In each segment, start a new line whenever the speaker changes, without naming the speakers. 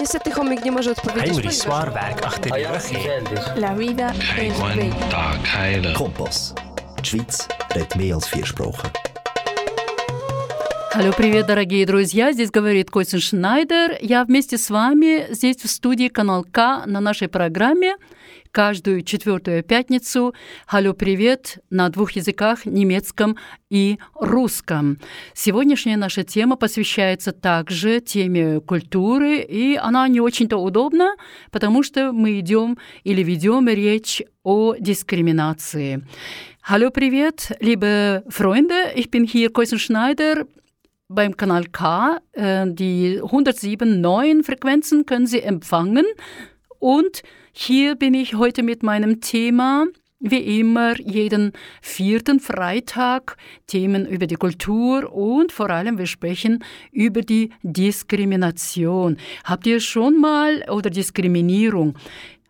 Niestety chomik nie może odpowiedzieć.
Henry
ponieważ-
zwaarwerk achter die rug.
La vida es bella.
Tag heilen.
Kompass. Die Schweiz redet mehr als vier Sprachen.
Алло, привет, дорогие друзья! Здесь говорит Костин Шнайдер. Я вместе с вами здесь в студии Канал К на нашей программе каждую четвертую пятницу. Алло, привет на двух языках, немецком и русском. Сегодняшняя наша тема посвящается также теме культуры, и она не очень-то удобна, потому что мы идем или ведем речь о дискриминации. Hallo, привет, liebe Freunde. Ich bin hier Koisen Schneider beim Kanal K. Äh, Die 107.9 Frequenzen können Sie empfangen. Und hier bin ich heute mit meinem Thema, wie immer, jeden vierten Freitag, Themen über die Kultur und vor allem wir sprechen über die Diskrimination. Habt ihr schon mal, oder Diskriminierung,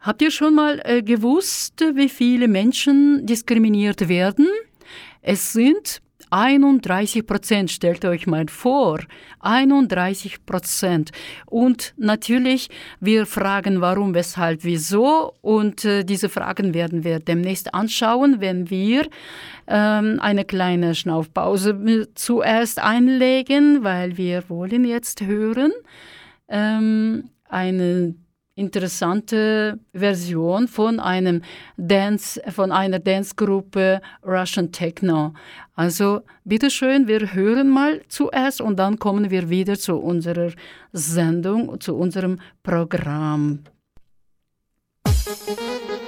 habt ihr schon mal äh, gewusst, wie viele Menschen diskriminiert werden? Es sind 31 Prozent, stellt euch mal vor, 31 Prozent. Und natürlich, wir fragen warum, weshalb, wieso. Und äh, diese Fragen werden wir demnächst anschauen, wenn wir ähm, eine kleine Schnaufpause zuerst einlegen, weil wir wollen jetzt hören ähm, eine interessante Version von einem Dance, von einer Dancegruppe Russian Techno. Also bitteschön, wir hören mal zuerst und dann kommen wir wieder zu unserer Sendung, zu unserem Programm.
Ты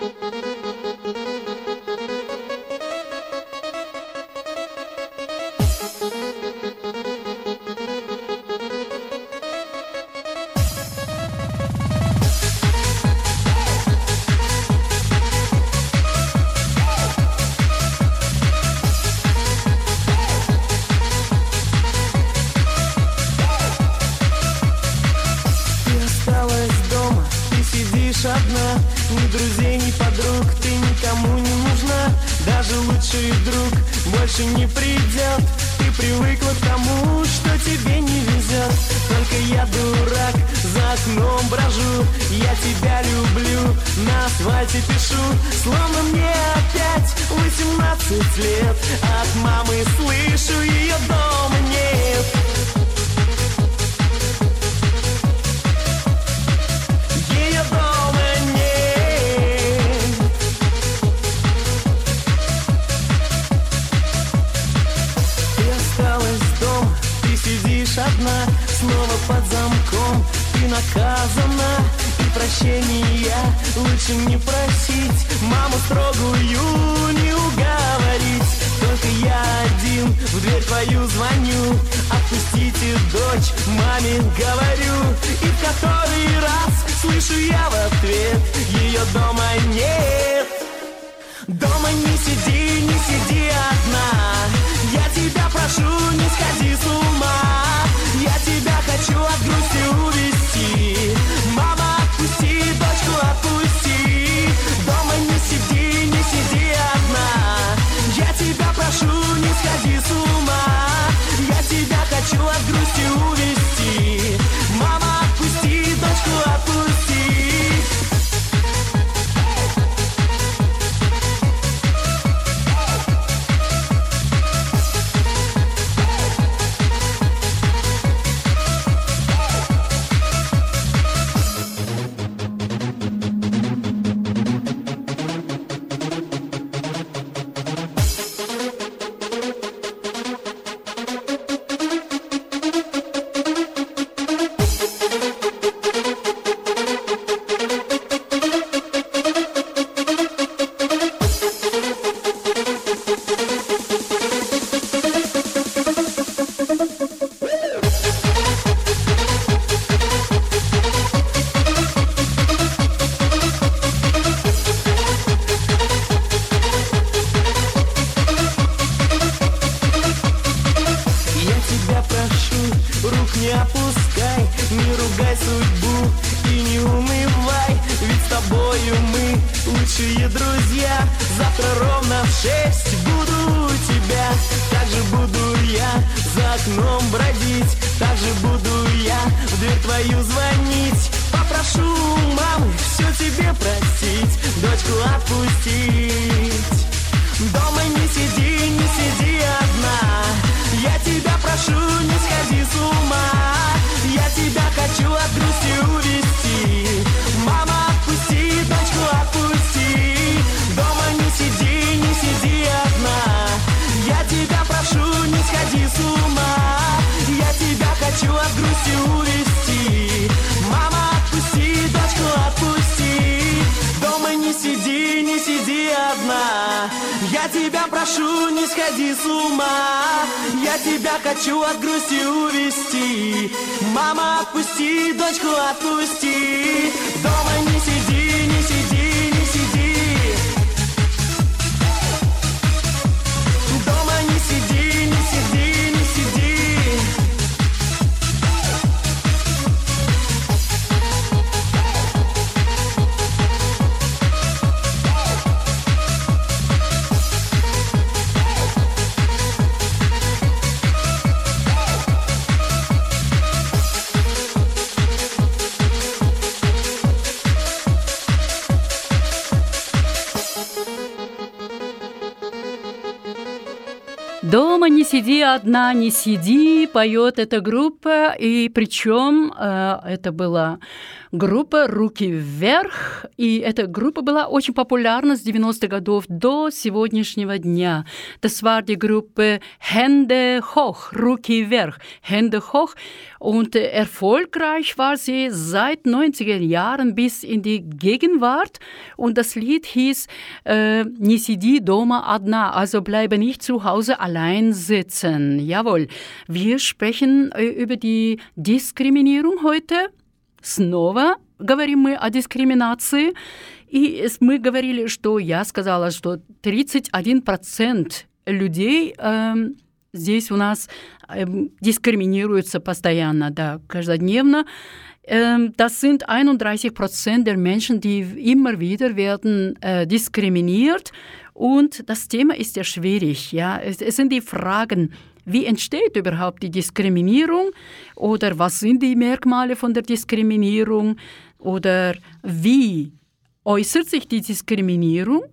сиди одна, не сиди,
поет эта группа, и причем э, это была группа «Руки вверх», и эта группа была очень популярна с 90-х годов до сегодняшнего дня. Das war die Gruppe Hände hoch, «Руки вверх», Hände hoch, und äh, erfolgreich war sie seit 90er Jahren bis in die Gegenwart, und das Lied hieß äh, «Не сиди дома одна», also bleibe nicht zu Hause allein sitzen. Jawohl, wir sprechen äh, über die Diskriminierung heute. Снова говорим мы о дискриминации. И мы говорили, что я сказала, что 31% людей эм, здесь у нас эм, дискриминируются постоянно, да, каждодневно. Das sind 31% der Menschen, die immer wieder werden äh, diskriminiert. Und das Thema ist ja schwierig. Ja? Es, es sind die Fragen, wie entsteht überhaupt die Diskriminierung oder was sind die Merkmale von der Diskriminierung oder wie äußert sich die Diskriminierung?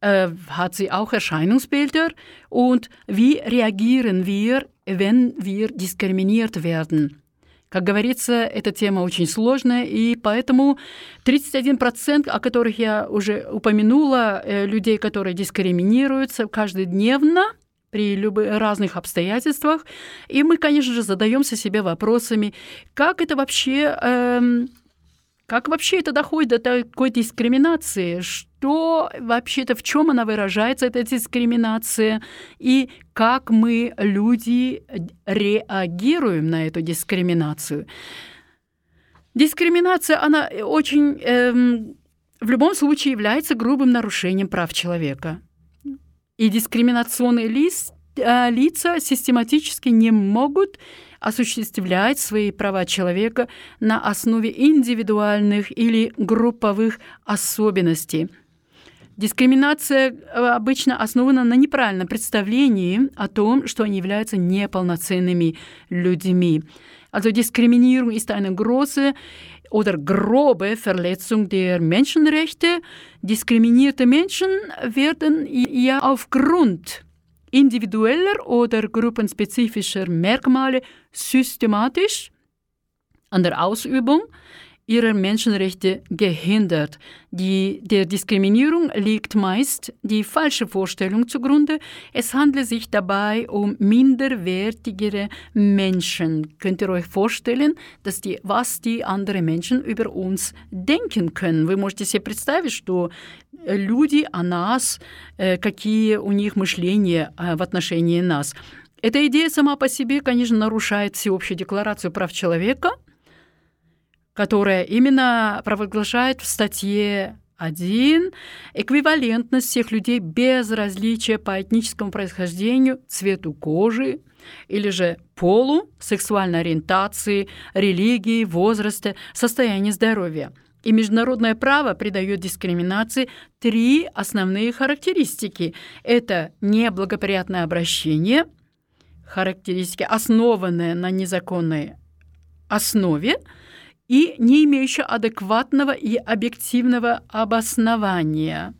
Äh, hat sie auch Erscheinungsbilder und wie reagieren wir, wenn wir diskriminiert werden? Как говорится, эта тема очень сложная, и поэтому 31%, о которых я уже упомянула, э, людей, которые дискриминируются каждодневно при любых разных обстоятельствах, и мы, конечно же, задаемся себе вопросами, как это вообще, эм, как вообще это доходит до такой дискриминации, что вообще-то в чем она выражается, эта дискриминация, и как мы, люди, реагируем на эту дискриминацию. Дискриминация, она очень, эм, в любом случае является грубым нарушением прав человека. И дискриминационные лист, э, лица систематически не могут осуществлять свои права человека на основе индивидуальных или групповых особенностей. Дискриминация э, обычно основана на неправильном представлении о том, что они являются неполноценными людьми. Also Diskriminierung ist eine große oder grobe Verletzung der Menschenrechte. Diskriminierte Menschen werden ja aufgrund individueller oder gruppenspezifischer Merkmale systematisch an der Ausübung ihrer Menschenrechte gehindert. Die, der Diskriminierung liegt meist die falsche Vorstellung zugrunde. Es handelt sich dabei um minderwertigere Menschen. Könnt ihr euch vorstellen, dass die, was die anderen Menschen über uns denken können? Вы можете себе представить, что люди о нас, э, какие у них мышления э, в отношении нас. Эта идея сама по себе, конечно, нарушает всеобщую декларацию прав человека – которая именно провозглашает в статье 1 эквивалентность всех людей без различия по этническому происхождению, цвету кожи или же полу, сексуальной ориентации, религии, возраста, состоянию здоровья. И международное право придает дискриминации три основные характеристики. Это неблагоприятное обращение, характеристики, основанные на незаконной основе, и не имеющая адекватного и объективного обоснования.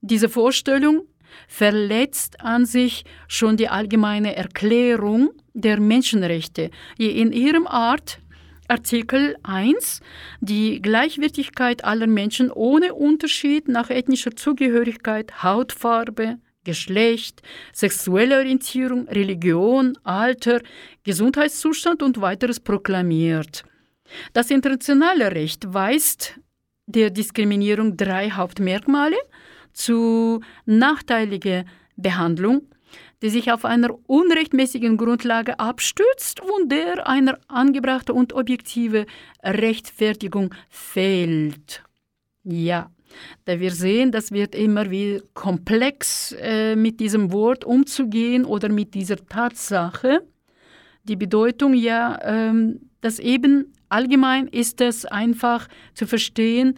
Diese Vorstellung verletzt an sich schon die allgemeine Erklärung der Menschenrechte, die in ihrem Art Artikel 1 die Gleichwertigkeit aller Menschen ohne Unterschied nach ethnischer Zugehörigkeit, Hautfarbe, Geschlecht, sexuelle Orientierung, Religion, Alter, Gesundheitszustand und weiteres proklamiert. Das internationale Recht weist der Diskriminierung drei Hauptmerkmale zu nachteiliger Behandlung, die sich auf einer unrechtmäßigen Grundlage abstützt und der einer angebrachte und objektive Rechtfertigung fehlt. Ja, da wir sehen, das wird immer wie komplex äh, mit diesem Wort umzugehen oder mit dieser Tatsache. Die Bedeutung ja, ähm, dass eben allgemein ist es einfach zu verstehen,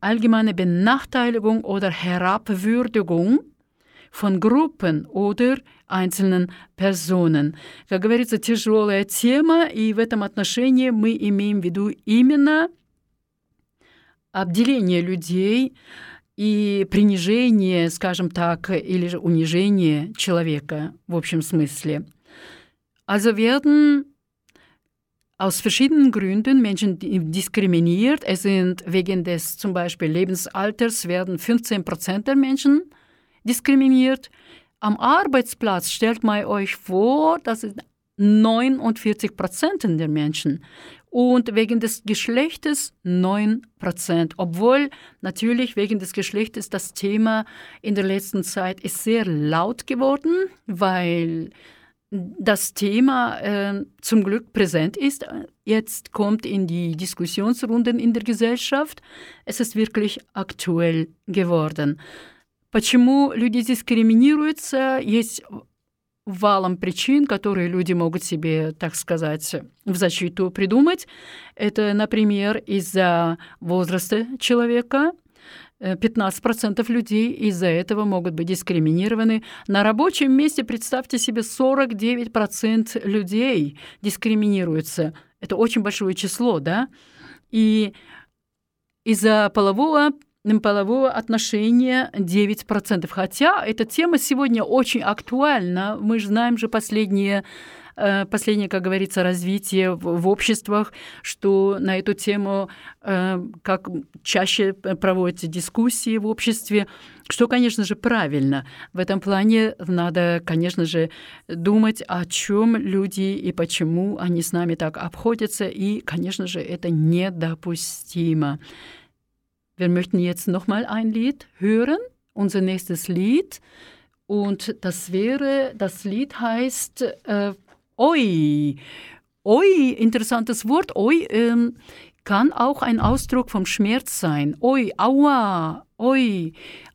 allgemeine Benachteiligung oder Herabwürdigung von Группен oder einzelnen Personen. Как говорится, тяжелая тема, и в этом отношении мы имеем в виду именно обделение людей и принижение, скажем так, или же унижение человека в общем смысле. Also werden aus verschiedenen Gründen Menschen diskriminiert. Es sind wegen des zum Beispiel Lebensalters werden 15 Prozent der Menschen diskriminiert. Am Arbeitsplatz stellt man euch vor, das sind 49 Prozent der Menschen. Und wegen des Geschlechtes 9 Prozent. Obwohl natürlich wegen des Geschlechtes das Thema in der letzten Zeit ist sehr laut geworden, weil das Thema äh, zum Glück präsent ist. Jetzt kommt in die Diskussionsrunden in der Gesellschaft. Es ist wirklich aktuell geworden. Почему люди дискриминируются? Есть валом причин, которые люди могут себе, так сказать, в защиту придумать. Это, например, из-за возраста человека. 15% людей из-за этого могут быть дискриминированы. На рабочем месте, представьте себе, 49% людей дискриминируются. Это очень большое число, да? И из-за полового полового отношения 9%. Хотя эта тема сегодня очень актуальна. Мы же знаем же последние э, последнее, как говорится, развитие в, обществах, что на эту тему э, как чаще проводятся дискуссии в обществе, что, конечно же, правильно. В этом плане надо, конечно же, думать, о чем люди и почему они с нами так обходятся, и, конечно же, это недопустимо. Wir möchten jetzt nochmal ein Lied hören, unser nächstes Lied. Und das wäre, das Lied heißt äh, Oi. Oi, interessantes Wort. Oi ähm, kann auch ein Ausdruck vom Schmerz sein. Oi, aua, oi.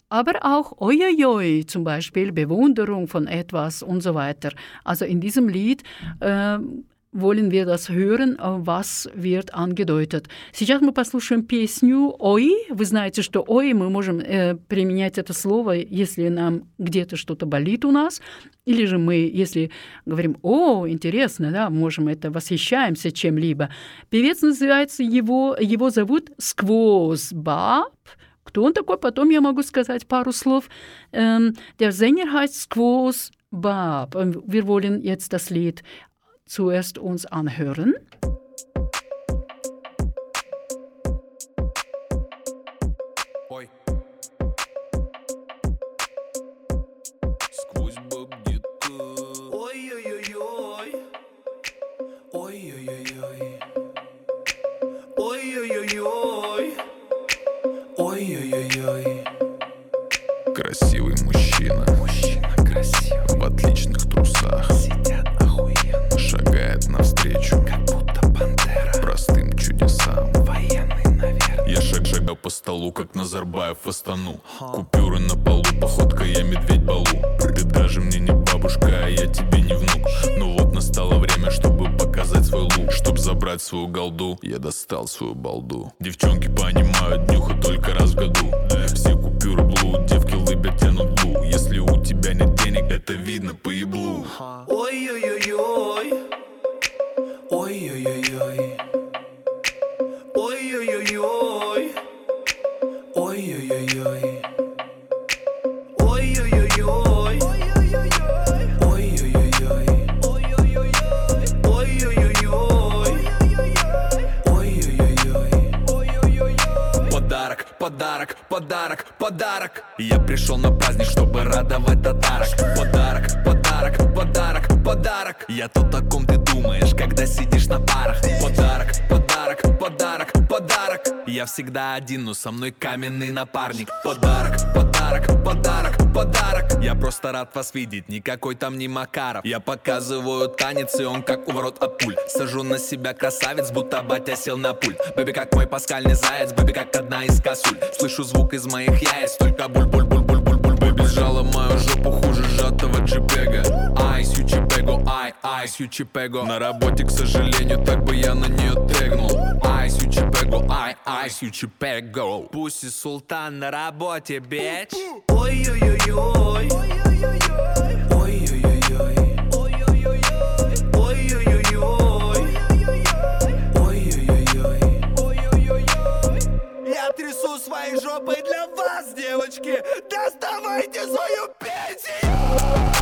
Aber auch Oioi, zum Beispiel Bewunderung von etwas und so weiter. Also in diesem Lied äh, wollen wir das hören, was wird angedeutet. Сейчас мы послушаем песню «Ой». Вы знаете, что «Ой» мы можем э, применять это слово, если нам где-то что-то болит у нас, или же мы, если говорим «О, интересно», да, можем это, восхищаемся чем-либо. Певец называется, его, его зовут Сквоз Баб, кто он такой, потом я могу сказать пару слов. Ähm, der Sänger heißt Bab. Wir wollen jetzt das Lied zuerst uns anhören.
Купюры на полу, походка я медведь балу. Ты даже мне не бабушка, а я тебе не внук. Ну вот настало время, чтобы показать свой лук. Чтоб забрать свою голду, я достал свою балду. Девчонки со мной каменный напарник. Подарок, подарок, подарок, подарок. Я просто рад вас видеть, никакой там не Макаров. Я показываю танец, и он как у ворот от пуль. Сажу на себя красавец, будто батя сел на пульт. Бэби как мой паскальный заяц, бэби как одна из косуль. Слышу звук из моих яиц, только буль-буль-буль-буль-буль Бэби сжала мою жопу ай, айс, ючипего На работе, к сожалению, так бы я на нее тегнул Айс, ючипего, ай, айс, ючипего Пусть султан на работе, бич. Ой-ой-ой-ой. Ой-ой-ой-ой. Трясу своей жопой для вас, девочки Доставайте свою пенсию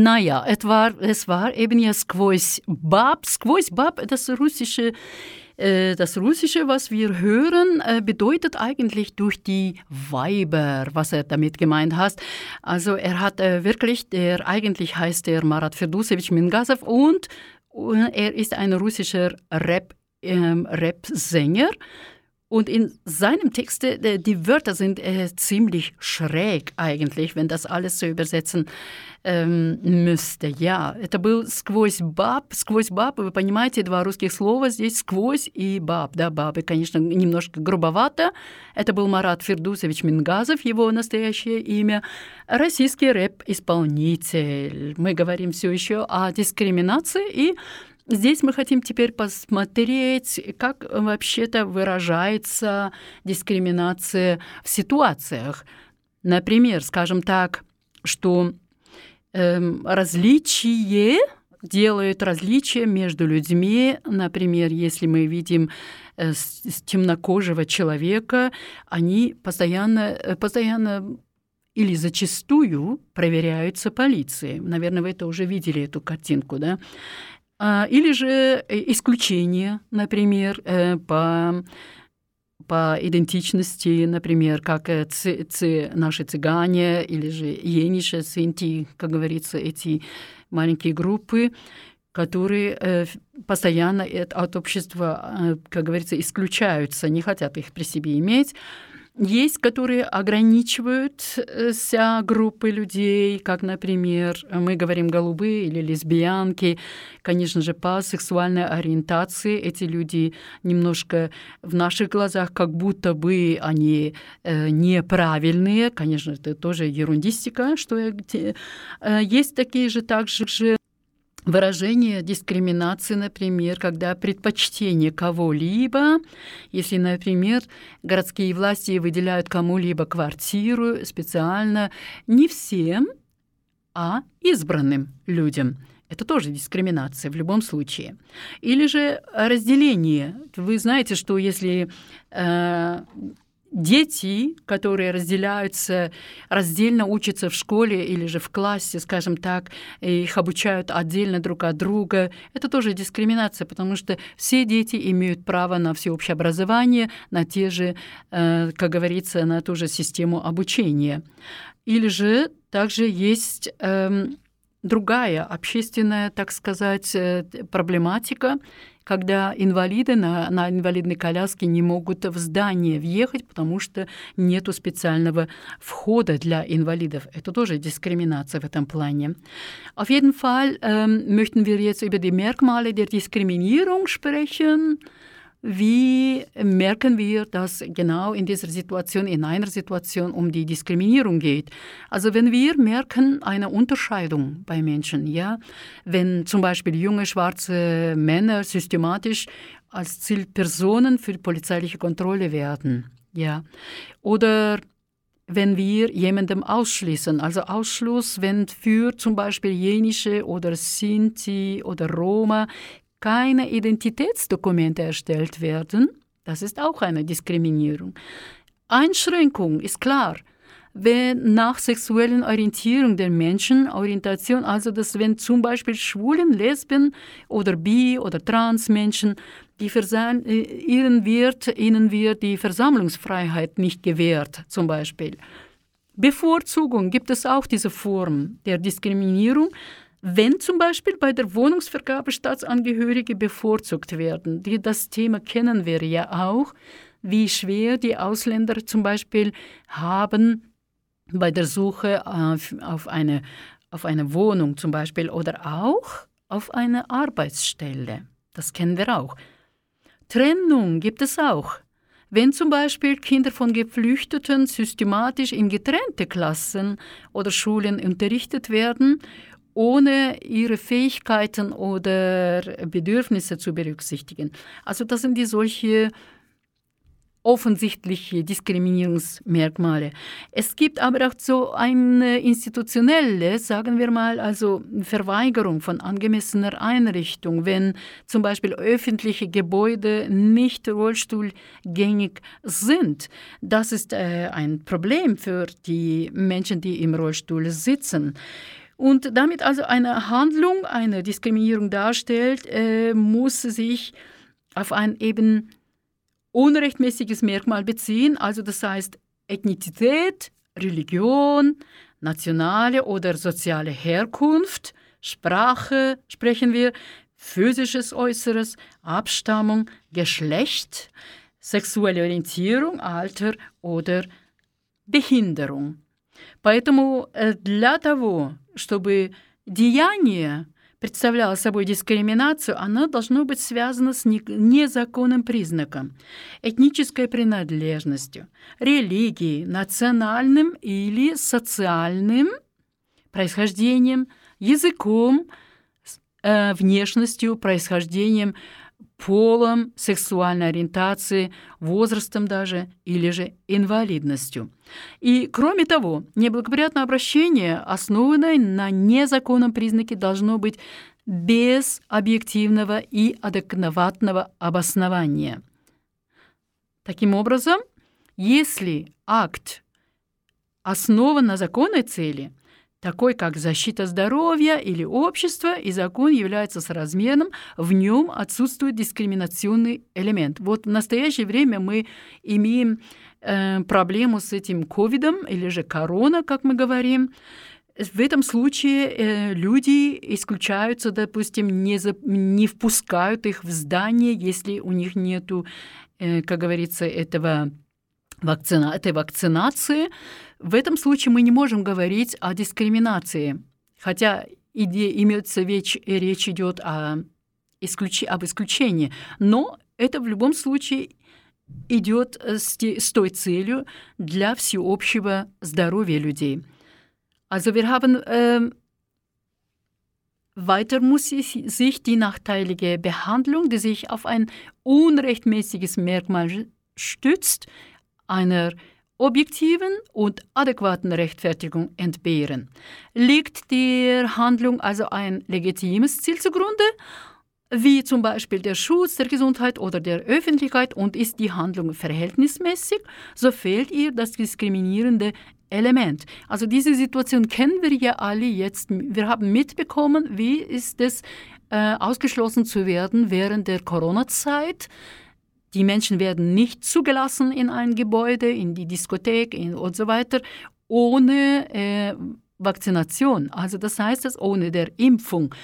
Naja, es war, es war eben ja Skvois Bab. Skvois Bab, das russische, äh, das russische, was wir hören, äh, bedeutet eigentlich durch die Weiber, was er damit gemeint hat. Also er hat äh, wirklich, der eigentlich heißt er Marat Ferdusevich Mingasev und er ist ein russischer Rap, ähm, Rap-Sänger. Und in seinem Text, äh, die Wörter sind äh, ziemlich schräg eigentlich, wenn das alles so übersetzen эм, müsste. Ja, это был сквозь баб, сквозь баб, вы понимаете, два русских слова здесь сквозь и баб, да, бабы, конечно, немножко грубовато. Это был Марат Фердусович Мингазов, его настоящее имя, российский рэп-исполнитель. Мы говорим все еще о дискриминации и Здесь мы хотим теперь посмотреть, как вообще-то выражается дискриминация в ситуациях. Например, скажем так, что эм, различие делает различия между людьми. Например, если мы видим э, с, с темнокожего человека, они постоянно, э, постоянно или зачастую проверяются полицией. Наверное, вы это уже видели, эту картинку, да? Или же исключение, например, по по идентичности, например, как ц, ц, наши цыгане или же ениша, синти, как говорится, эти маленькие группы, которые постоянно от общества, как говорится, исключаются, не хотят их при себе иметь. Есть, которые ограничиваются группы людей, как, например, мы говорим голубые или лесбиянки. Конечно же, по сексуальной ориентации эти люди немножко в наших глазах как будто бы они э, неправильные. Конечно, это тоже ерундистика, что э, есть такие же также выражение дискриминации, например, когда предпочтение кого-либо, если, например, городские власти выделяют кому-либо квартиру специально не всем, а избранным людям. Это тоже дискриминация в любом случае. Или же разделение. Вы знаете, что если э, дети, которые разделяются, раздельно учатся в школе или же в классе, скажем так, их обучают отдельно друг от друга, это тоже дискриминация, потому что все дети имеют право на всеобщее образование, на те же, э, как говорится, на ту же систему обучения. Или же также есть эм, другая общественная, так сказать, э, проблематика, когда инвалиды на, на инвалидной коляске не могут в здание въехать, потому что нет специального входа для инвалидов. Это тоже дискриминация в этом плане. Auf jeden Fall ähm, möchten wir jetzt über die Merkmale der Diskriminierung sprechen. Wie merken wir, dass genau in dieser Situation, in einer Situation um die Diskriminierung geht? Also wenn wir merken eine Unterscheidung bei Menschen, ja, wenn zum Beispiel junge schwarze Männer systematisch als Zielpersonen für polizeiliche Kontrolle werden, ja, oder wenn wir jemandem ausschließen, also Ausschluss, wenn für zum Beispiel jenische oder Sinti oder Roma keine Identitätsdokumente erstellt werden, das ist auch eine Diskriminierung. Einschränkung ist klar. wenn nach sexuellen Orientierung der Menschen, Orientation, also dass wenn zum Beispiel Schwulen, Lesben oder Bi- oder Transmenschen, die äh, ihnen wird, ihnen wird die Versammlungsfreiheit nicht gewährt, zum Beispiel. Bevorzugung gibt es auch diese Form der Diskriminierung, wenn zum Beispiel bei der Wohnungsvergabe Staatsangehörige bevorzugt werden. Die, das Thema kennen wir ja auch, wie schwer die Ausländer zum Beispiel haben bei der Suche auf, auf, eine, auf eine Wohnung zum Beispiel oder auch auf eine Arbeitsstelle. Das kennen wir auch. Trennung gibt es auch. Wenn zum Beispiel Kinder von Geflüchteten systematisch in getrennte Klassen oder Schulen unterrichtet werden, ohne ihre Fähigkeiten oder Bedürfnisse zu berücksichtigen. Also das sind die solche offensichtliche Diskriminierungsmerkmale. Es gibt aber auch so eine institutionelle, sagen wir mal, also Verweigerung von angemessener Einrichtung, wenn zum Beispiel öffentliche Gebäude nicht rollstuhlgängig sind. Das ist äh, ein Problem für die Menschen, die im Rollstuhl sitzen und damit also eine Handlung, eine Diskriminierung darstellt, äh, muss sich auf ein eben unrechtmäßiges Merkmal beziehen, also das heißt Ethnizität, Religion, nationale oder soziale Herkunft, Sprache sprechen wir, physisches Äußeres, Abstammung, Geschlecht, sexuelle Orientierung, Alter oder Behinderung. Поэтому для того, чтобы деяние представляла собой дискриминацию, она должно быть связана с незаконным признаком, этнической принадлежностью, религией, национальным или социальным происхождением, языком, э, внешностью, происхождением, полом, сексуальной ориентацией, возрастом даже или же инвалидностью. И, кроме того, неблагоприятное обращение, основанное на незаконном признаке, должно быть без объективного и адекватного обоснования. Таким образом, если акт основан на законной цели – такой как защита здоровья или общества, и закон является соразмерным, в нем отсутствует дискриминационный элемент. Вот в настоящее время мы имеем э, проблему с этим ковидом или же корона, как мы говорим. В этом случае э, люди исключаются, допустим, не, за, не впускают их в здание, если у них нету, э, как говорится, этого вакцина, этой вакцинации, в этом случае мы не можем говорить о дискриминации, хотя иде, имеется речь, речь идет о исключи, об исключении, но это в любом случае идет с, с той целью для всеобщего здоровья людей. Also wir haben äh, weiter muss sich die nachteilige Behandlung, die sich auf ein unrechtmäßiges Merkmal stützt, einer objektiven und adäquaten Rechtfertigung entbehren. Liegt der Handlung also ein legitimes Ziel zugrunde, wie zum Beispiel der Schutz der Gesundheit oder der Öffentlichkeit und ist die Handlung verhältnismäßig, so fehlt ihr das diskriminierende Element. Also diese Situation kennen wir ja alle jetzt. Wir haben mitbekommen, wie ist es äh, ausgeschlossen zu werden während der Corona-Zeit. Die Menschen werden nicht zugelassen in ein Gebäude, in die Diskothek in, und so weiter, ohne äh, Vakzination. Also das heißt es ohne der Impfung.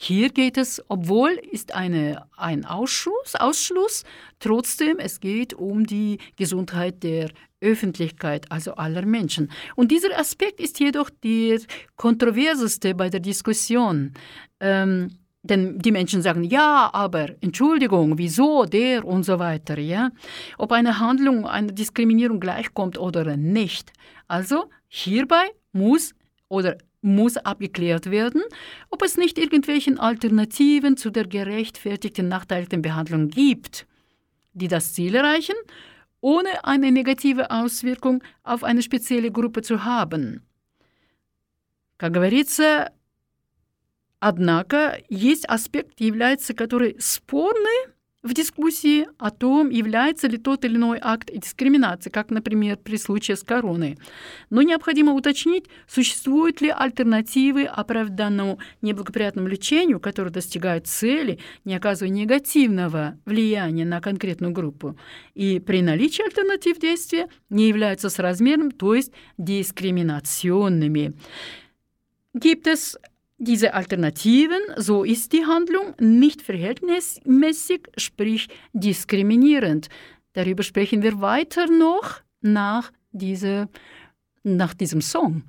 Hier geht es, obwohl ist eine, ein Ausschluss, Ausschluss, trotzdem es geht um die Gesundheit der Öffentlichkeit, also aller Menschen. Und dieser Aspekt ist jedoch der kontroverseste bei der Diskussion. Ähm, denn die Menschen sagen, ja, aber Entschuldigung, wieso der und so weiter, ja? Ob eine Handlung einer Diskriminierung gleichkommt oder nicht. Also hierbei muss oder muss abgeklärt werden, ob es nicht irgendwelchen Alternativen zu der gerechtfertigten nachteiligten Behandlung gibt, die das Ziel erreichen, ohne eine negative Auswirkung auf eine spezielle Gruppe zu haben. Как говорится, Однако есть аспект, является, который спорный
в дискуссии о том, является ли тот или иной акт дискриминации, как, например, при случае с короной. Но необходимо уточнить, существуют ли альтернативы оправданному неблагоприятному лечению, которое достигает цели, не оказывая негативного влияния на конкретную группу. И при наличии альтернатив действия не являются соразмерными, то есть дискриминационными. Es diese Alternativen, so ist die Handlung nicht verhältnismäßig, sprich diskriminierend. Darüber sprechen wir weiter noch nach, diese, nach diesem Song.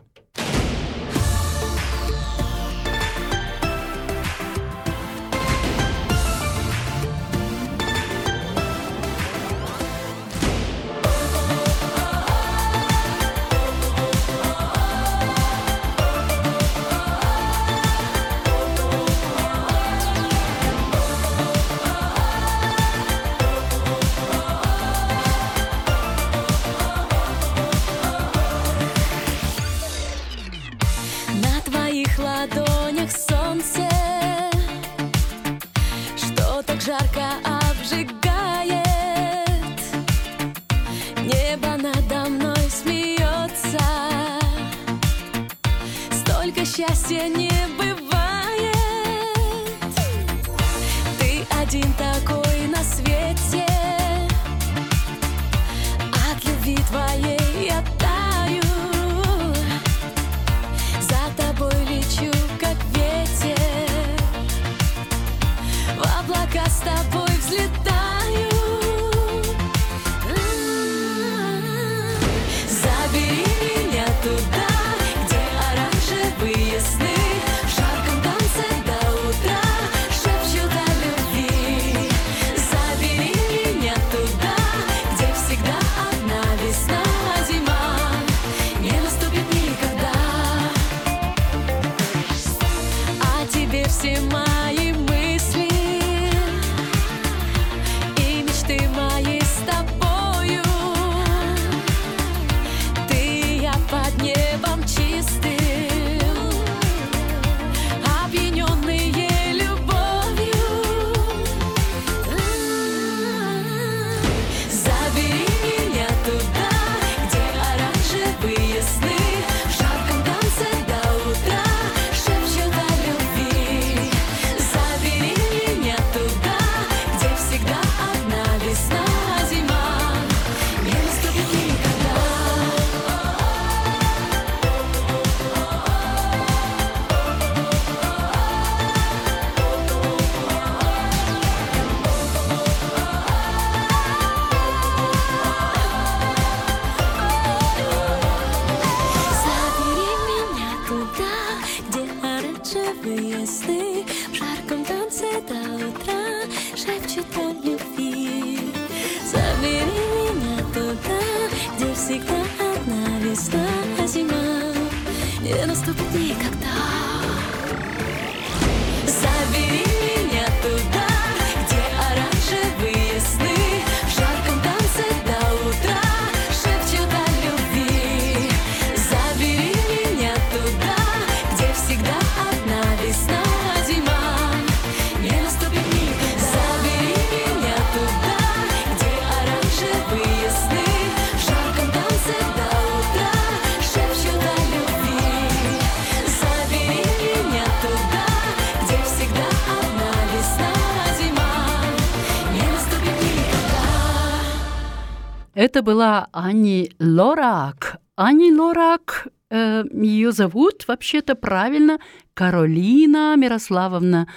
Это была Ани Лорак. Ани Лорак, э, ее зовут вообще-то правильно Каролина Мирославовна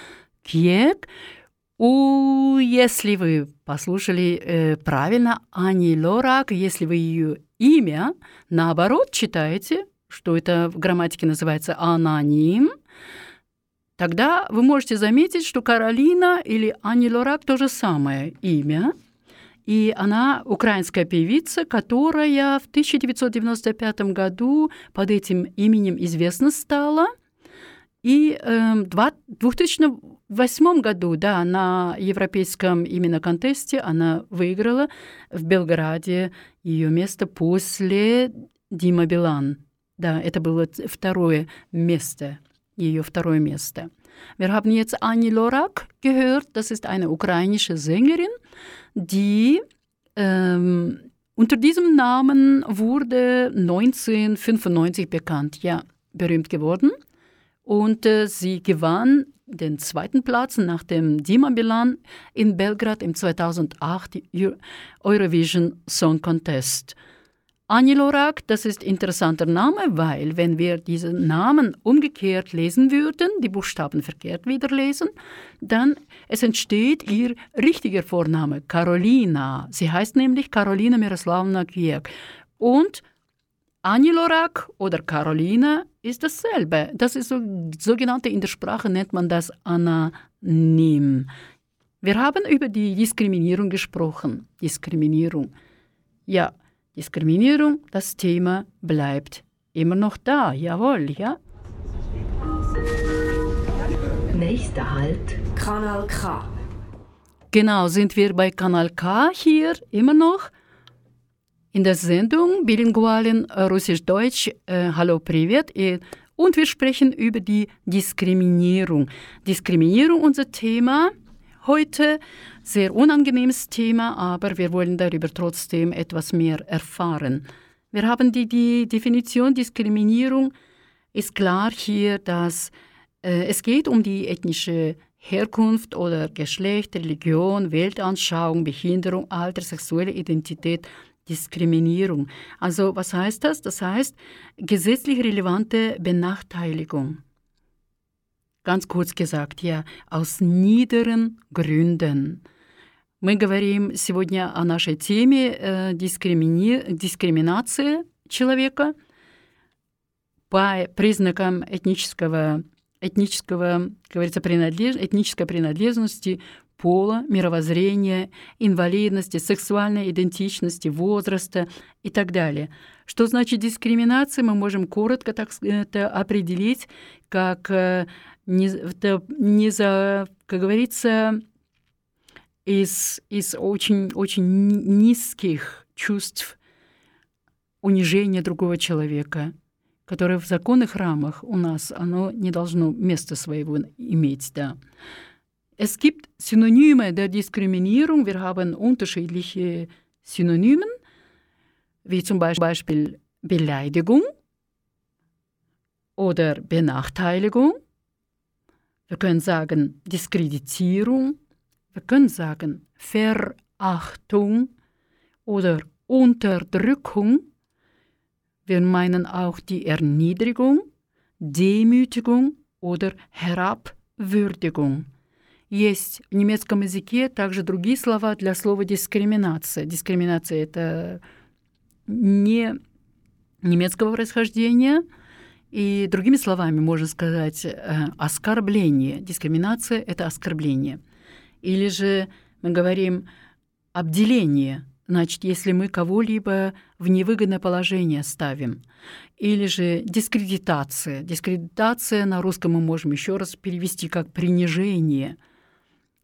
Кьек. У, если вы послушали э, правильно, Ани Лорак, если вы ее имя наоборот читаете, что это в грамматике называется аноним, тогда вы можете заметить, что Каролина или Ани Лорак то же самое имя – и она украинская певица, которая в 1995 году под этим именем известна стала. И э, в 2008 году, да, на европейском именно контесте она выиграла в Белграде ее место после Дима Билан. Да, это было второе место
ее второе место. Wir haben jetzt Annie Lorak gehört, das ist eine ukrainische Sängerin, die ähm, unter diesem Namen wurde 1995 bekannt, ja, berühmt geworden. Und äh, sie gewann den zweiten Platz nach dem Dima Bilan in Belgrad im 2008 Eurovision Song Contest. Anilorak, das ist interessanter Name, weil wenn wir diesen Namen umgekehrt lesen würden, die Buchstaben verkehrt wieder lesen, dann es entsteht ihr richtiger Vorname, Carolina. Sie heißt nämlich Carolina Miroslavna Kiek. Und Anilorak oder Carolina ist dasselbe. Das ist so, sogenannte, in der Sprache nennt man das Ananym. Wir haben über die Diskriminierung gesprochen. Diskriminierung. Ja, Diskriminierung, das Thema bleibt immer noch da. Jawohl, ja?
Nächster Halt, Kanal K.
Genau, sind wir bei Kanal K hier immer noch in der Sendung Bilingualen Russisch-Deutsch. Äh, hallo, Privet. Und wir sprechen über die Diskriminierung. Diskriminierung, unser Thema heute. Sehr unangenehmes Thema, aber wir wollen darüber trotzdem etwas mehr erfahren. Wir haben die, die Definition Diskriminierung, ist klar hier, dass äh, es geht um die ethnische Herkunft oder Geschlecht, Religion, Weltanschauung, Behinderung, Alter, sexuelle Identität, Diskriminierung. Also was heißt das? Das heißt gesetzlich relevante Benachteiligung. Ganz kurz gesagt, ja, aus niederen Gründen. Мы говорим сегодня о нашей теме э, дискримини... дискриминации человека по признакам этнического, этнического как говорится, принадлеж... этнической принадлежности, пола, мировоззрения, инвалидности, сексуальной идентичности, возраста и так далее. Что значит дискриминация? Мы можем коротко так это определить как э, не, это не за, как говорится, из, из очень, очень низких чувств унижения другого человека, которое в законных рамах у нас, оно не должно места своего иметь, да. Es gibt Synonyme der Diskriminierung. Wir haben unterschiedliche Synonymen, wie zum Beispiel Beleidigung oder Benachteiligung. Wir können sagen Diskreditierung wir können sagen Verachtung oder Unterdrückung. Wir meinen auch die Erniedrigung, Demütigung oder Herabwürdigung. Есть в немецком языке также другие слова для слова дискриминация. Дискриминация — это не немецкого происхождения, и другими словами можно сказать э, оскорбление. Дискриминация — это оскорбление — или же мы говорим обделение, значит, если мы кого-либо в невыгодное положение ставим. Или же дискредитация. Дискредитация на русском мы можем еще раз перевести как принижение.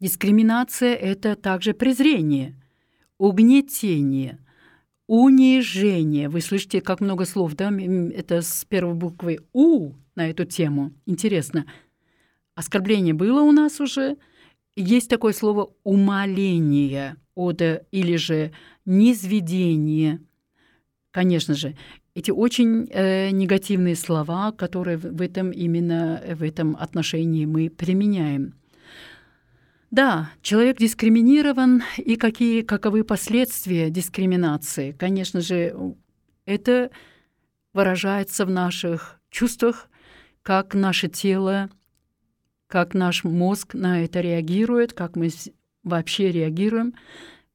Дискриминация — это также презрение, угнетение, унижение. Вы слышите, как много слов, да? Это с первой буквы «У» на эту тему. Интересно. Оскорбление было у нас уже — есть такое слово умоление от, или же низведение. Конечно же, эти очень э, негативные слова, которые в этом именно в этом отношении мы применяем. Да, человек дискриминирован, и какие, каковы последствия дискриминации? Конечно же, это выражается в наших чувствах, как наше тело как наш мозг на это реагирует, как мы вообще реагируем.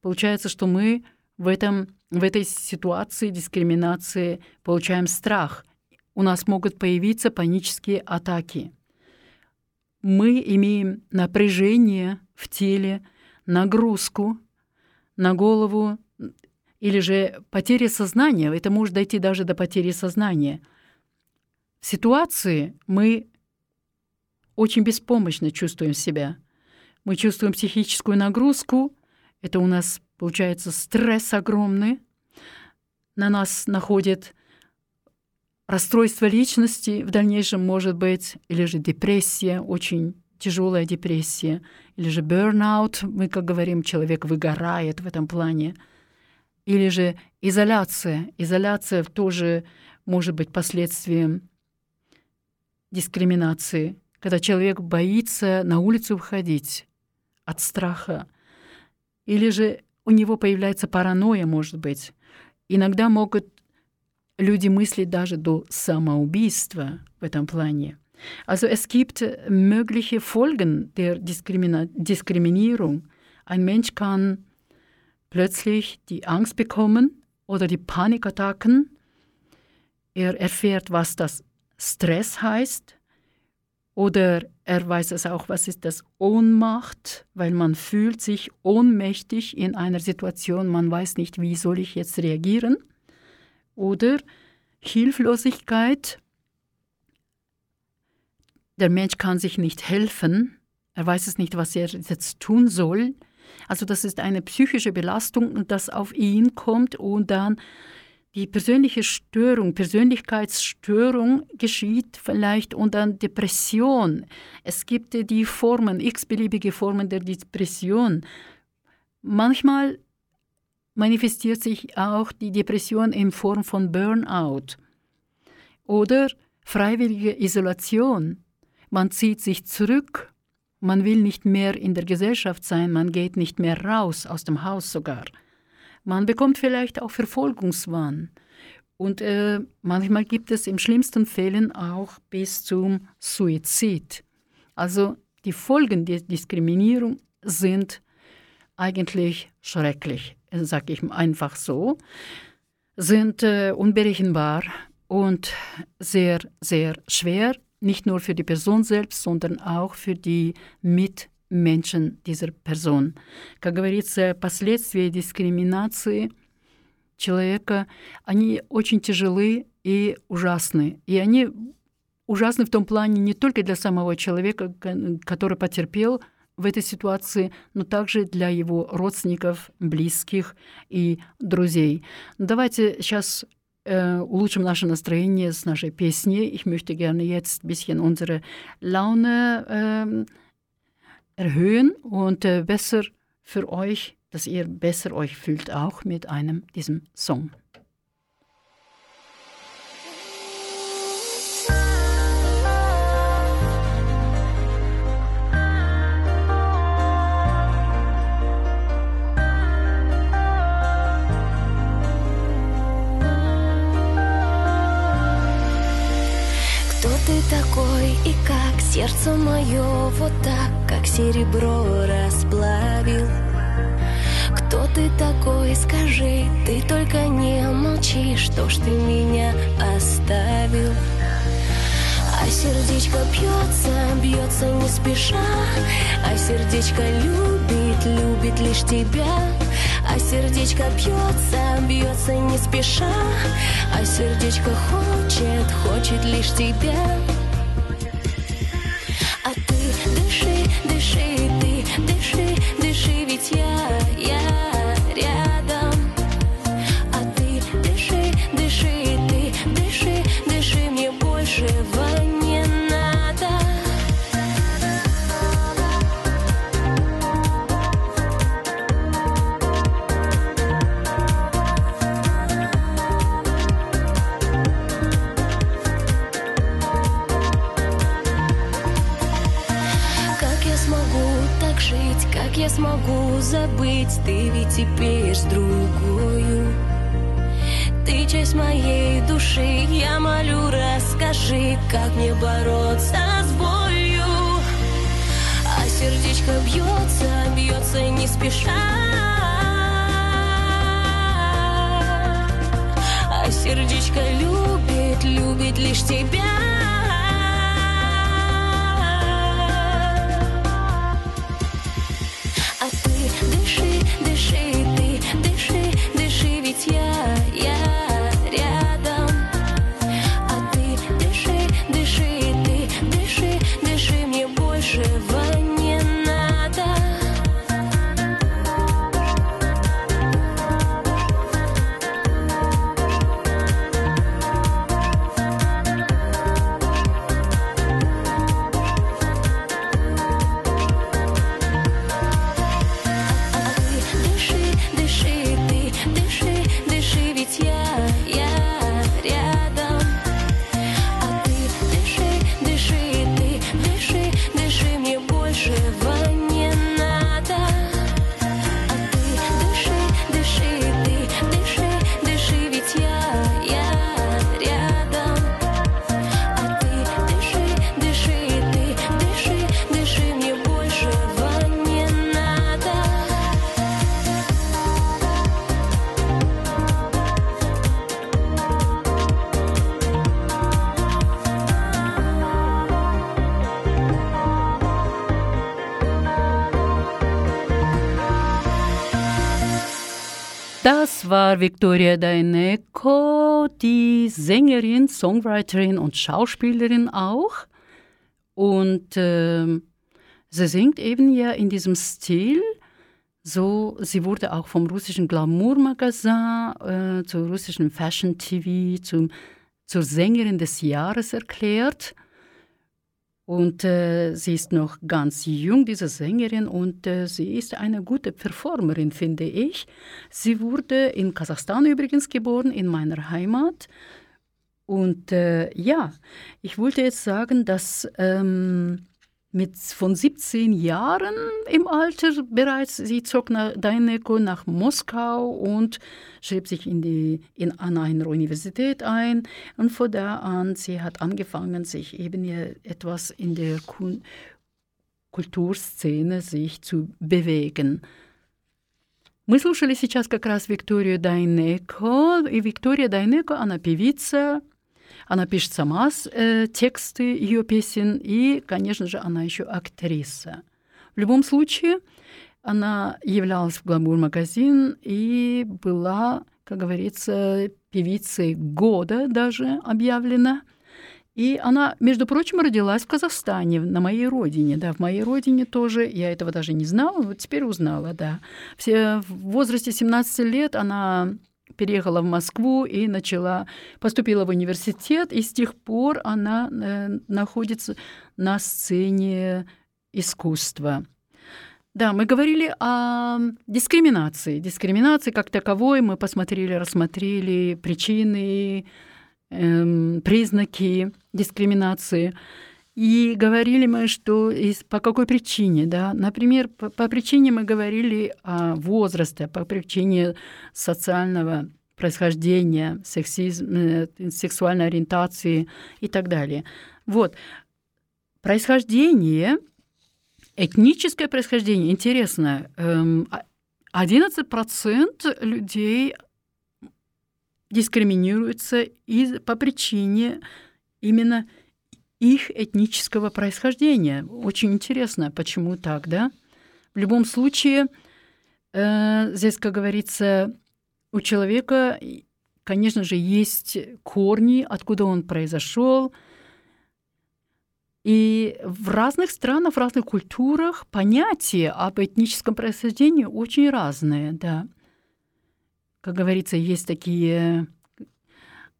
Получается, что мы в, этом, в этой ситуации дискриминации получаем страх. У нас могут появиться панические атаки. Мы имеем напряжение в теле, нагрузку на голову или же потеря сознания. Это может дойти даже до потери сознания. В ситуации мы очень беспомощно чувствуем себя. Мы чувствуем психическую нагрузку, это у нас получается стресс огромный, на нас находит расстройство личности в дальнейшем может быть, или же депрессия, очень тяжелая депрессия, или же burnout, мы как говорим, человек выгорает в этом плане, или же изоляция. Изоляция тоже может быть последствием дискриминации, когда человек боится на улицу выходить от страха, или же у него появляется паранойя, может быть. Иногда могут люди мыслить даже до самоубийства в этом плане. Also es gibt mögliche Folgen der Diskrimina Diskriminierung. Ein Mensch kann plötzlich die Angst bekommen oder die Panikattacken. Er erfährt, was das Stress heißt. Oder er weiß es auch, was ist das Ohnmacht, weil man fühlt sich ohnmächtig in einer Situation, man weiß nicht, wie soll ich jetzt reagieren. Oder Hilflosigkeit, der Mensch kann sich nicht helfen, er weiß es nicht, was er jetzt tun soll. Also das ist eine psychische Belastung, das auf ihn kommt und dann die persönliche Störung, Persönlichkeitsstörung geschieht vielleicht und dann Depression. Es gibt die Formen, x-beliebige Formen der Depression. Manchmal manifestiert sich auch die Depression in Form von Burnout oder freiwillige Isolation. Man zieht sich zurück, man will nicht mehr in der Gesellschaft sein, man geht nicht mehr raus aus dem Haus sogar. Man bekommt vielleicht auch Verfolgungswahn. Und äh, manchmal gibt es im schlimmsten Fällen auch bis zum Suizid. Also die Folgen der Diskriminierung sind eigentlich schrecklich, sage ich einfach so, sind äh, unberechenbar und sehr, sehr schwer nicht nur für die Person selbst, sondern auch für die Mitmenschen dieser Person. Как говорится, последствия дискриминации человека, они очень тяжелы и ужасны. И они ужасны в том плане не только для самого человека, который потерпел в этой ситуации, но также для его родственников, близких и друзей. Давайте сейчас äh, улучшим наше настроение с нашей песней. Ich möchte gerne jetzt ein bisschen unsere Laune äh, erhöhen und äh, besser für euch, dass ihr besser euch fühlt, auch mit einem diesem Song.
Серебро расплавил. Кто ты такой, скажи, ты только не молчи Что ж ты меня оставил? А сердечко бьется, бьется не спеша А сердечко любит, любит лишь тебя. А сердечко бьется, бьется не спеша А сердечко хочет, хочет лишь тебя
war Victoria Daineko, die Sängerin, Songwriterin und Schauspielerin auch. Und äh, sie singt eben ja in diesem Stil. So, sie wurde auch vom russischen Glamour-Magazin äh, zur russischen Fashion TV zum, zur Sängerin des Jahres erklärt. Und äh, sie ist noch ganz jung, diese Sängerin, und äh, sie ist eine gute Performerin, finde ich. Sie wurde in Kasachstan übrigens geboren, in meiner Heimat. Und äh, ja, ich wollte jetzt sagen, dass ähm, mit von 17 Jahren im Alter bereits. Sie zog nach Deineko nach Moskau und schrieb sich in die, in, an einer Universität ein. Und von da an, sie hat angefangen, sich eben etwas in der Kulturszene sich zu bewegen. Мы слушали сейчас как раз Викторию Дайнеко. И Виктория Дайнеко, она певица, Она пишет сама э, тексты ее песен, и, конечно же, она еще актриса. В любом случае, она являлась в «Гламур-магазин» и была, как говорится, певицей года даже объявлена. И она, между прочим, родилась в Казахстане, на моей родине, да, в моей родине тоже. Я этого даже не знала, вот теперь узнала, да. Все, в возрасте 17 лет она переехала в Москву и начала, поступила в университет, и с тех пор она э, находится на сцене искусства. Да, мы говорили о дискриминации. Дискриминации как таковой мы посмотрели, рассмотрели причины, эм, признаки дискриминации. И говорили мы, что из, по какой причине, да. Например, по, по причине мы говорили о возрасте, по причине социального происхождения, сексизм, э, сексуальной ориентации и так далее. Вот. Происхождение, этническое происхождение, интересно, 11% эм, людей дискриминируются из, по причине именно их этнического происхождения. Очень интересно, почему так, да? В любом случае, э, здесь, как говорится, у человека, конечно же, есть корни, откуда он произошел. И в разных странах, в разных культурах понятия об этническом происхождении очень разные, да. Как говорится, есть такие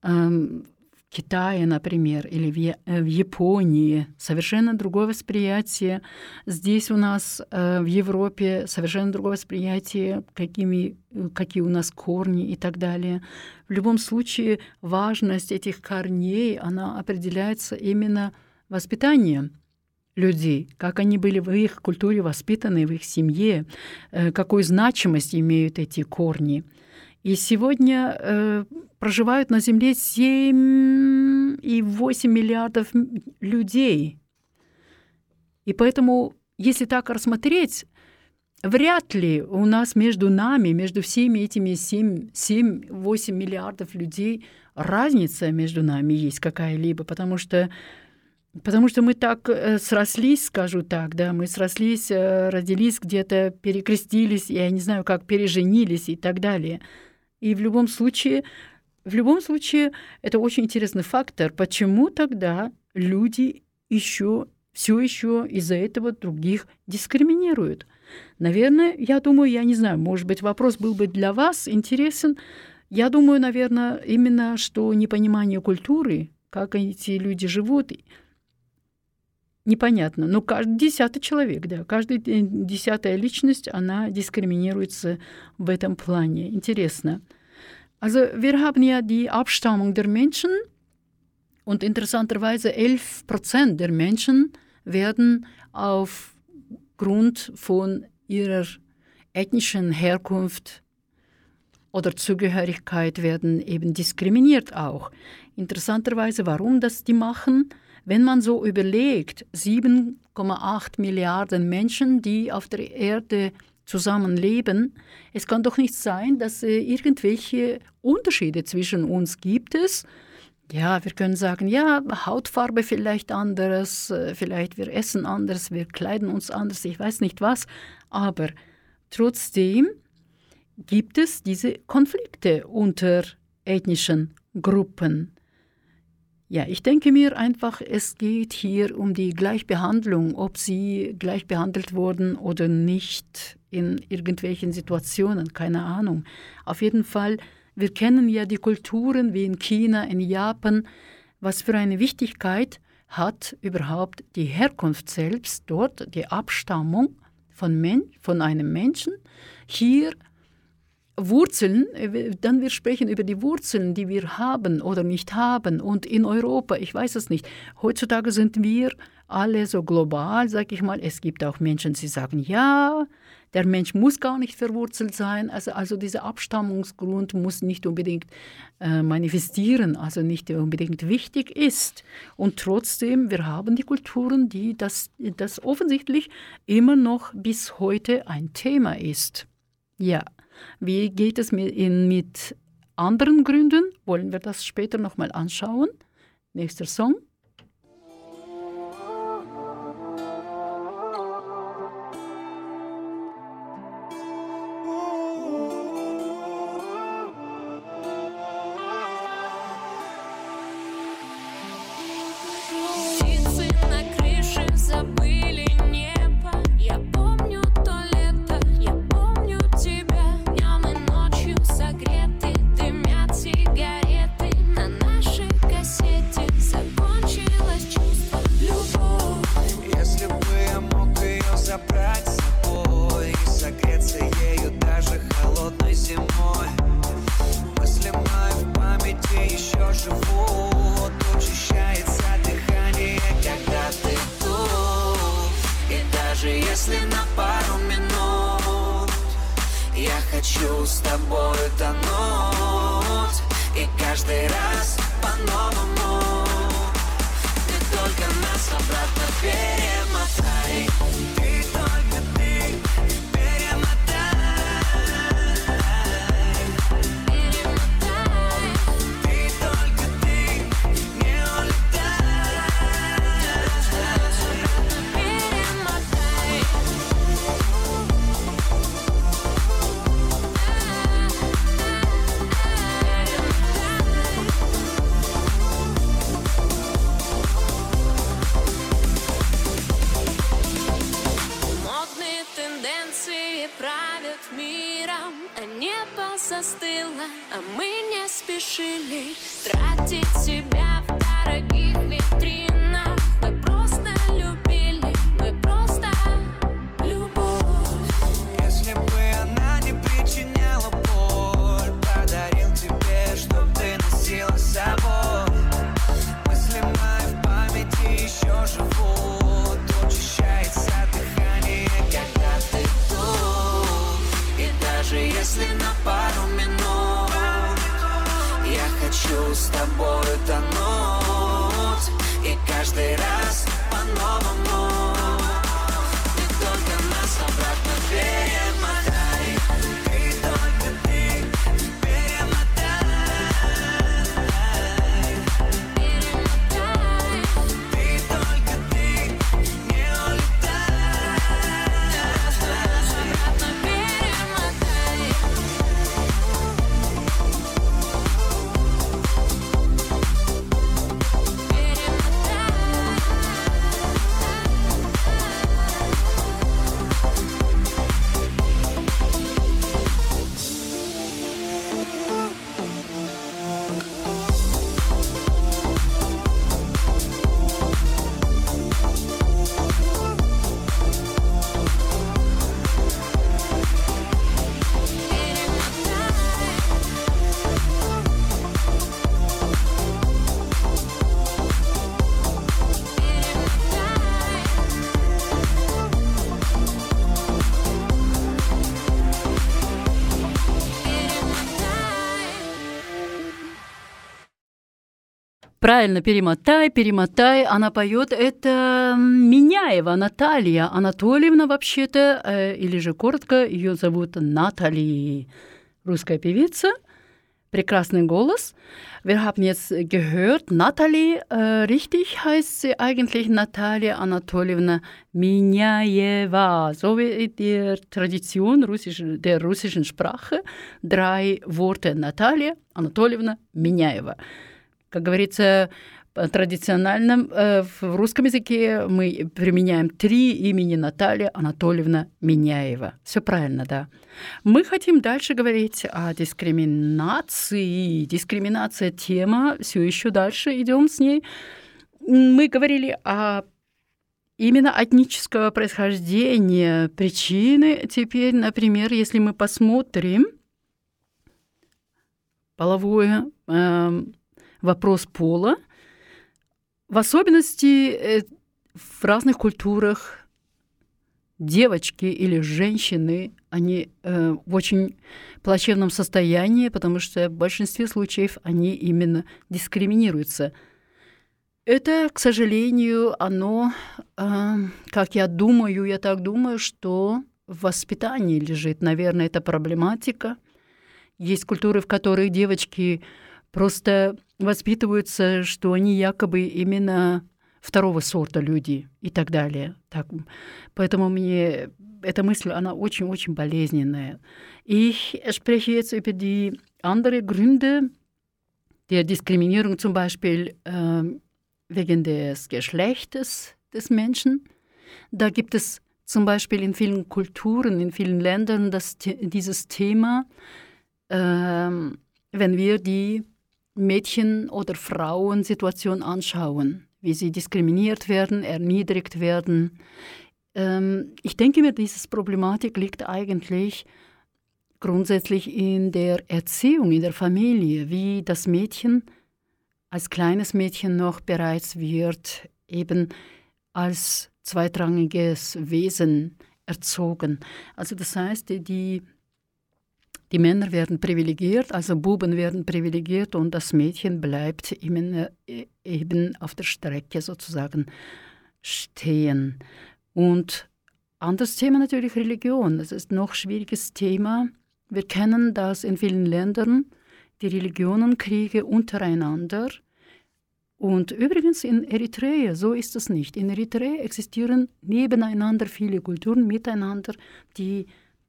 эм, Китае, например, или в, э, в Японии совершенно другое восприятие. Здесь у нас э, в Европе совершенно другое восприятие, какими, какие у нас корни и так далее. В любом случае важность этих корней, она определяется именно воспитанием людей, как они были в их культуре воспитаны, в их семье, э, какую значимость имеют эти корни. И сегодня э, проживают на Земле 7,8 миллиардов людей. И поэтому, если так рассмотреть, вряд ли у нас между нами, между всеми этими 7-8 миллиардов людей разница между нами есть какая-либо, потому что Потому что мы так э, срослись, скажу так, да, мы срослись, э, родились где-то, перекрестились, я не знаю, как переженились и так далее. И в любом случае, в любом случае, это очень интересный фактор, почему тогда люди еще все еще из-за этого других дискриминируют. Наверное, я думаю, я не знаю, может быть, вопрос был бы для вас интересен. Я думаю, наверное, именно что непонимание культуры, как эти люди живут, непонятно. Но каждый десятый человек, да, каждая десятая личность, она дискриминируется в этом плане. Интересно. Also wir haben ja die Abstammung der Menschen und interessanterweise 11 Prozent der Menschen werden aufgrund von ihrer ethnischen Herkunft oder Zugehörigkeit werden eben diskriminiert auch. Interessanterweise, warum das die machen, wenn man so überlegt, 7,8 Milliarden Menschen, die auf der Erde zusammenleben, es kann doch nicht sein, dass äh, irgendwelche Unterschiede zwischen uns gibt es. Ja, wir können sagen, ja, Hautfarbe vielleicht anderes, äh, vielleicht wir essen anders, wir kleiden uns anders, ich weiß nicht was, aber trotzdem gibt es diese Konflikte unter ethnischen Gruppen. Ja, ich denke mir einfach, es geht hier um die Gleichbehandlung, ob sie gleich behandelt wurden oder nicht in irgendwelchen Situationen, keine Ahnung. Auf jeden Fall, wir kennen ja die Kulturen wie in China, in Japan, was für eine Wichtigkeit hat überhaupt die Herkunft selbst dort, die Abstammung von, Men von einem Menschen. Hier Wurzeln, äh, dann wir sprechen über die Wurzeln, die wir haben oder nicht haben. Und in Europa, ich weiß es nicht, heutzutage sind wir alle so global, sage ich mal. Es gibt auch Menschen, die sagen, ja, der Mensch muss gar nicht verwurzelt sein. Also, also dieser Abstammungsgrund muss nicht unbedingt äh, manifestieren, also nicht unbedingt wichtig ist. Und trotzdem, wir haben die Kulturen, die das, das offensichtlich immer noch bis heute ein Thema ist. Ja. Wie geht es mit, mit anderen Gründen? Wollen wir das später nochmal anschauen? Nächster Song. Правильно, перемотай, перемотай. Она поет это Миняева Наталья Анатольевна вообще-то, э, или же коротко, ее зовут Натали, русская певица. прекрасный голос. Wir haben jetzt gehört, Natalie, äh, richtig heißt sie eigentlich Natalia Anatolievna Minyaeva, so wie die Tradition russisch, der russischen Sprache. Drei Worte Natalia Anatolievna Minyaeva. Как говорится, традициональном, э, в русском языке мы применяем три имени Наталья Анатольевна Миняева. Все правильно, да. Мы хотим дальше говорить о дискриминации. Дискриминация тема, все еще дальше идем с ней. Мы говорили о именно этнического происхождения причины. Теперь, например, если мы посмотрим половой э, вопрос пола, в особенности э, в разных культурах девочки или женщины, они э, в очень плачевном состоянии, потому что в большинстве случаев они именно дискриминируются. Это, к сожалению, оно, э, как я думаю, я так думаю, что в воспитании лежит, наверное, эта проблематика. Есть культуры, в которых девочки просто воспитываются, что они якобы именно второго сорта люди и так далее. Так, поэтому мне эта мысль, она очень-очень болезненная. Ich spreche jetzt über die anderen Gründe der Diskriminierung, zum Beispiel äh, wegen des Geschlechtes des Menschen. Da gibt es zum Beispiel in vielen Kulturen, in vielen Ländern das, dieses Thema, äh, wenn wir die Mädchen- oder Frauensituation anschauen, wie sie diskriminiert werden, erniedrigt werden. Ähm, ich denke mir, diese Problematik liegt eigentlich grundsätzlich in der Erziehung, in der Familie, wie das Mädchen als kleines Mädchen noch bereits wird, eben als zweitrangiges Wesen erzogen. Also das heißt, die die Männer werden privilegiert, also Buben werden privilegiert und das Mädchen bleibt eben, äh, eben auf der Strecke sozusagen stehen. Und anderes Thema natürlich Religion. Das ist ein noch schwieriges Thema. Wir kennen das in vielen Ländern, die Religionenkriege untereinander. Und übrigens in Eritrea, so ist es nicht. In Eritrea existieren nebeneinander viele Kulturen miteinander, die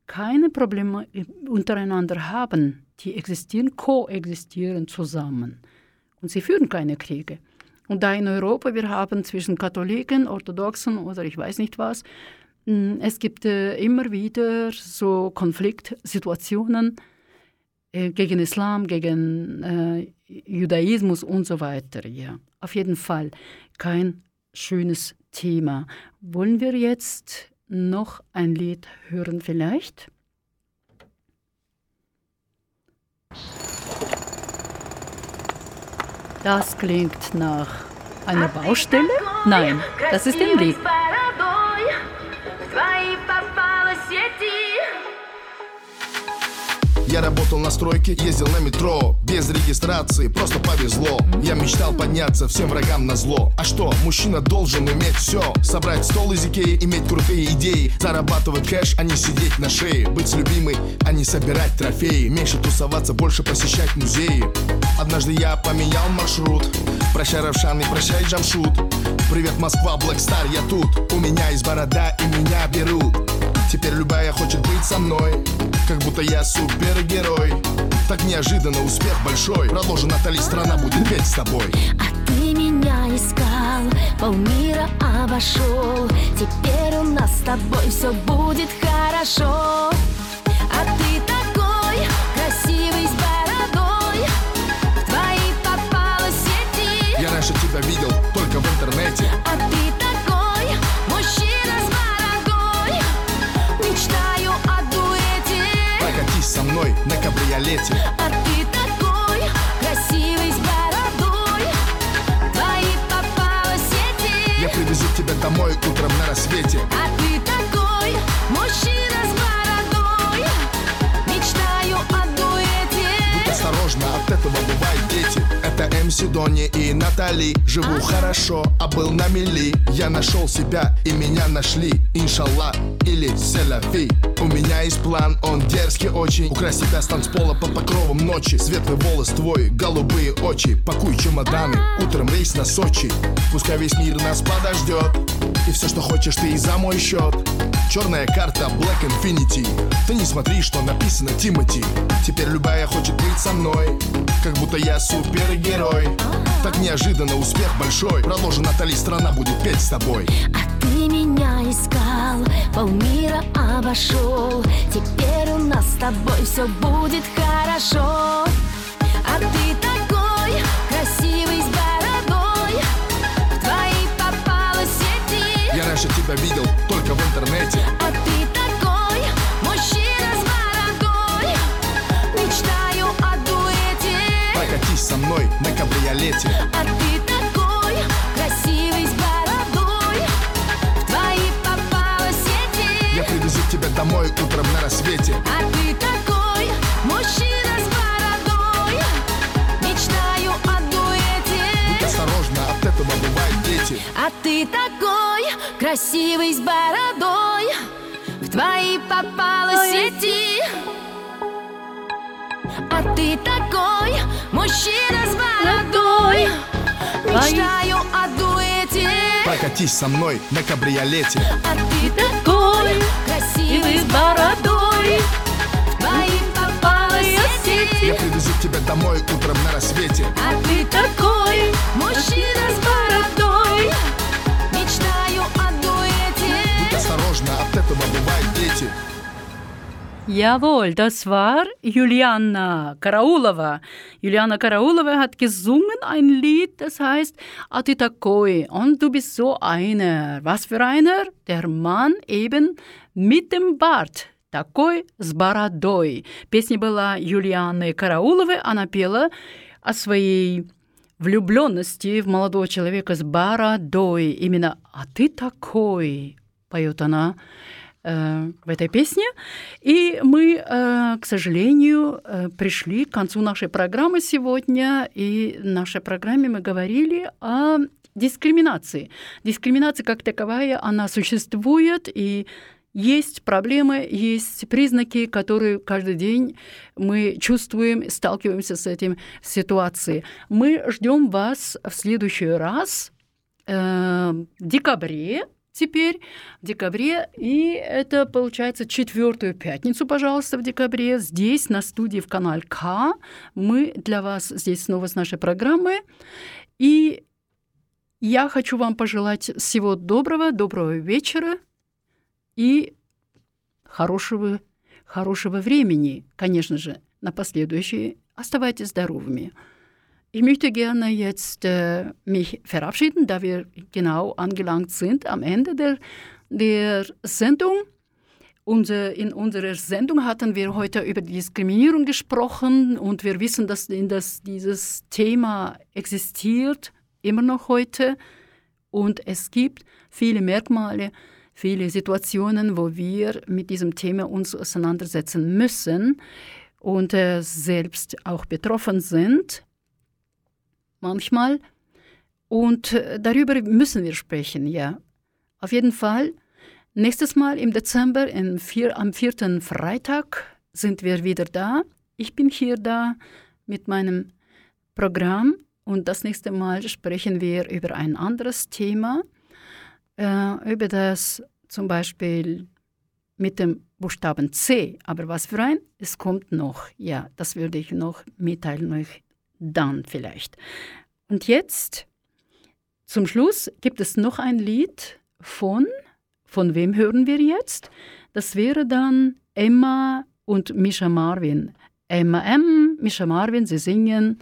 keine Probleme untereinander haben, die existieren, koexistieren zusammen. Und sie führen keine Kriege. Und da in Europa wir haben zwischen Katholiken, Orthodoxen oder ich weiß nicht was, hm, es gibt äh, immer wieder so Konfliktsituationen äh, gegen Islam, gegen äh, Judaismus und so weiter. Ja, auf jeden Fall kein schönes Thema. Wollen wir jetzt noch ein Lied hören vielleicht? Das klingt nach einer Baustelle? Nein, das ist ein Lied.
Я работал на стройке, ездил на метро. Без регистрации, просто повезло. Я мечтал подняться всем врагам на зло. А что, мужчина должен иметь все Собрать стол из Икеи, иметь крутые идеи. Зарабатывать кэш, а не сидеть на шее. Быть с любимой, а не собирать трофеи. Меньше тусоваться, больше посещать музеи. Однажды я поменял маршрут. Прощай, Равшан, и прощай, Джамшут. Привет, Москва, Star, я тут. У меня есть борода, и меня берут Теперь любая хочет быть со мной Как будто я супергерой. Так неожиданно успех большой Продолжи, Натали, страна будет петь с тобой.
А ты меня искал, полмира обошел. Теперь у нас с тобой все будет хорошо. А ты такой красивый с бородой. В твои попала сети.
Я раньше тебя видел только в интернете.
А ты
на кабриолете.
А ты такой красивый с бородой. Твои попала сети
Я привезу тебя домой утром на рассвете.
А ты такой мужчина с бородой. Мечтаю о дуэте.
Будь осторожна, от этого бывают Это МС Дони и Натали. Живу хорошо, а был на мели. Я нашел себя и меня нашли. Иншаллах или селяфи. У меня есть план, он дерзкий очень. Украсть себя с танцпола под покровом ночи. Светлый волос твой, голубые очи. Пакуй чемоданы, утром рейс на Сочи. Пускай весь мир нас подождет И все, что хочешь, ты и за мой счет Черная карта Black Infinity. Ты не смотри, что написано Тимати. Теперь любая хочет быть со мной Как будто я супергерой. Так неожиданно успех большой. Продолжи, Натали, страна будет петь с тобой.
А ты меня искал, полмира обошел Теперь у нас с тобой все будет хорошо. А ты
раньше тебя видел только в интернете.
А ты такой мужчина с бородой. Мечтаю о дуэте.
Прокатись со мной на кабриолете.
А ты такой красивый с бородой. В твои попала сети.
Я привезу тебя домой утром на рассвете.
А ты такой мужчина с бородой. Мечтаю о дуэте.
Будь осторожна, от этого бывают дети.
А ты такой красивый с бородой В твои попала сети. А ты такой мужчина с бородой. Мечтаю о дуэте.
Прокатись со мной на кабриолете.
А ты такой красивый с бородой. В твои попала сети.
Я привезу тебя домой утром на рассвете.
А ты такой мужчина с бородой
этого бывают дети
Jawohl, das war Juliana Karaulova. Juliana Karaulova hat gesungen ein Lied, das heißt Atitakoi. Und du bist so einer. Was für einer? Der Mann eben mit dem Bart. Такой с бородой. Песня была Юлианы Карауловой. Она пела о своей влюбленности в молодого человека с бородой. Именно «А ты такой» поет она э, в этой песне. И мы, э, к сожалению, э, пришли к концу нашей программы сегодня. И в нашей программе мы говорили о дискриминации. Дискриминация как таковая, она существует, и есть проблемы, есть признаки, которые каждый день мы чувствуем, сталкиваемся с этим ситуацией. Мы ждем вас в следующий раз в декабре теперь, в декабре, и это получается четвертую пятницу, пожалуйста, в декабре, здесь, на студии в канале К. Мы для вас здесь снова с нашей программы. И я хочу вам пожелать всего доброго, доброго вечера и хорошего, хорошего времени, конечно же, на последующие. Оставайтесь здоровыми. Ich möchte gerne jetzt äh, mich verabschieden, da wir genau angelangt sind am Ende der, der Sendung. Unser, in unserer Sendung hatten wir heute über Diskriminierung gesprochen und wir wissen, dass, dass dieses Thema existiert, immer noch heute. Und es gibt viele Merkmale, viele Situationen, wo wir mit diesem Thema uns auseinandersetzen müssen und äh, selbst auch betroffen sind manchmal. Und äh, darüber müssen wir sprechen, ja. Auf jeden Fall. Nächstes Mal im Dezember, im vier, am vierten Freitag, sind wir wieder da. Ich bin hier da mit meinem Programm und das nächste Mal sprechen wir über ein anderes Thema, äh, über das zum Beispiel mit dem Buchstaben C. Aber was für ein? Es kommt noch. Ja, das würde ich noch mitteilen euch dann vielleicht. Und jetzt, zum Schluss, gibt es noch ein Lied von, von wem hören wir jetzt? Das wäre dann Emma und Misha Marvin. Emma M., Misha Marvin, sie singen.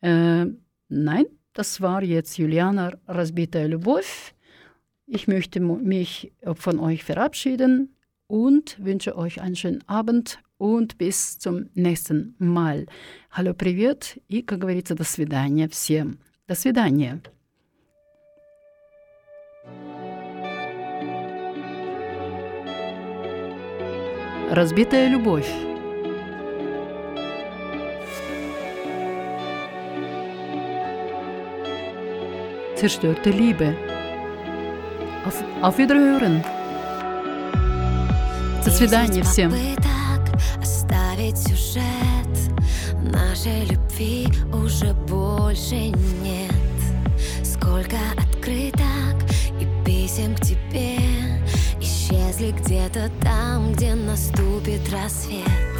Äh, nein, das war jetzt Juliana Rasbita Lubov. Ich möchte mich von euch verabschieden und wünsche euch einen schönen Abend und bis zum nächsten Mal. Hallo, привет и, как говорится, до свидания всем. До свидания. Разбитая любовь. Zerstörte Liebe. Auf, auf Wiederhören. До свидания всем.
Оставить сюжет нашей любви уже больше нет. Сколько открыток и писем к тебе исчезли где-то там, где наступит рассвет.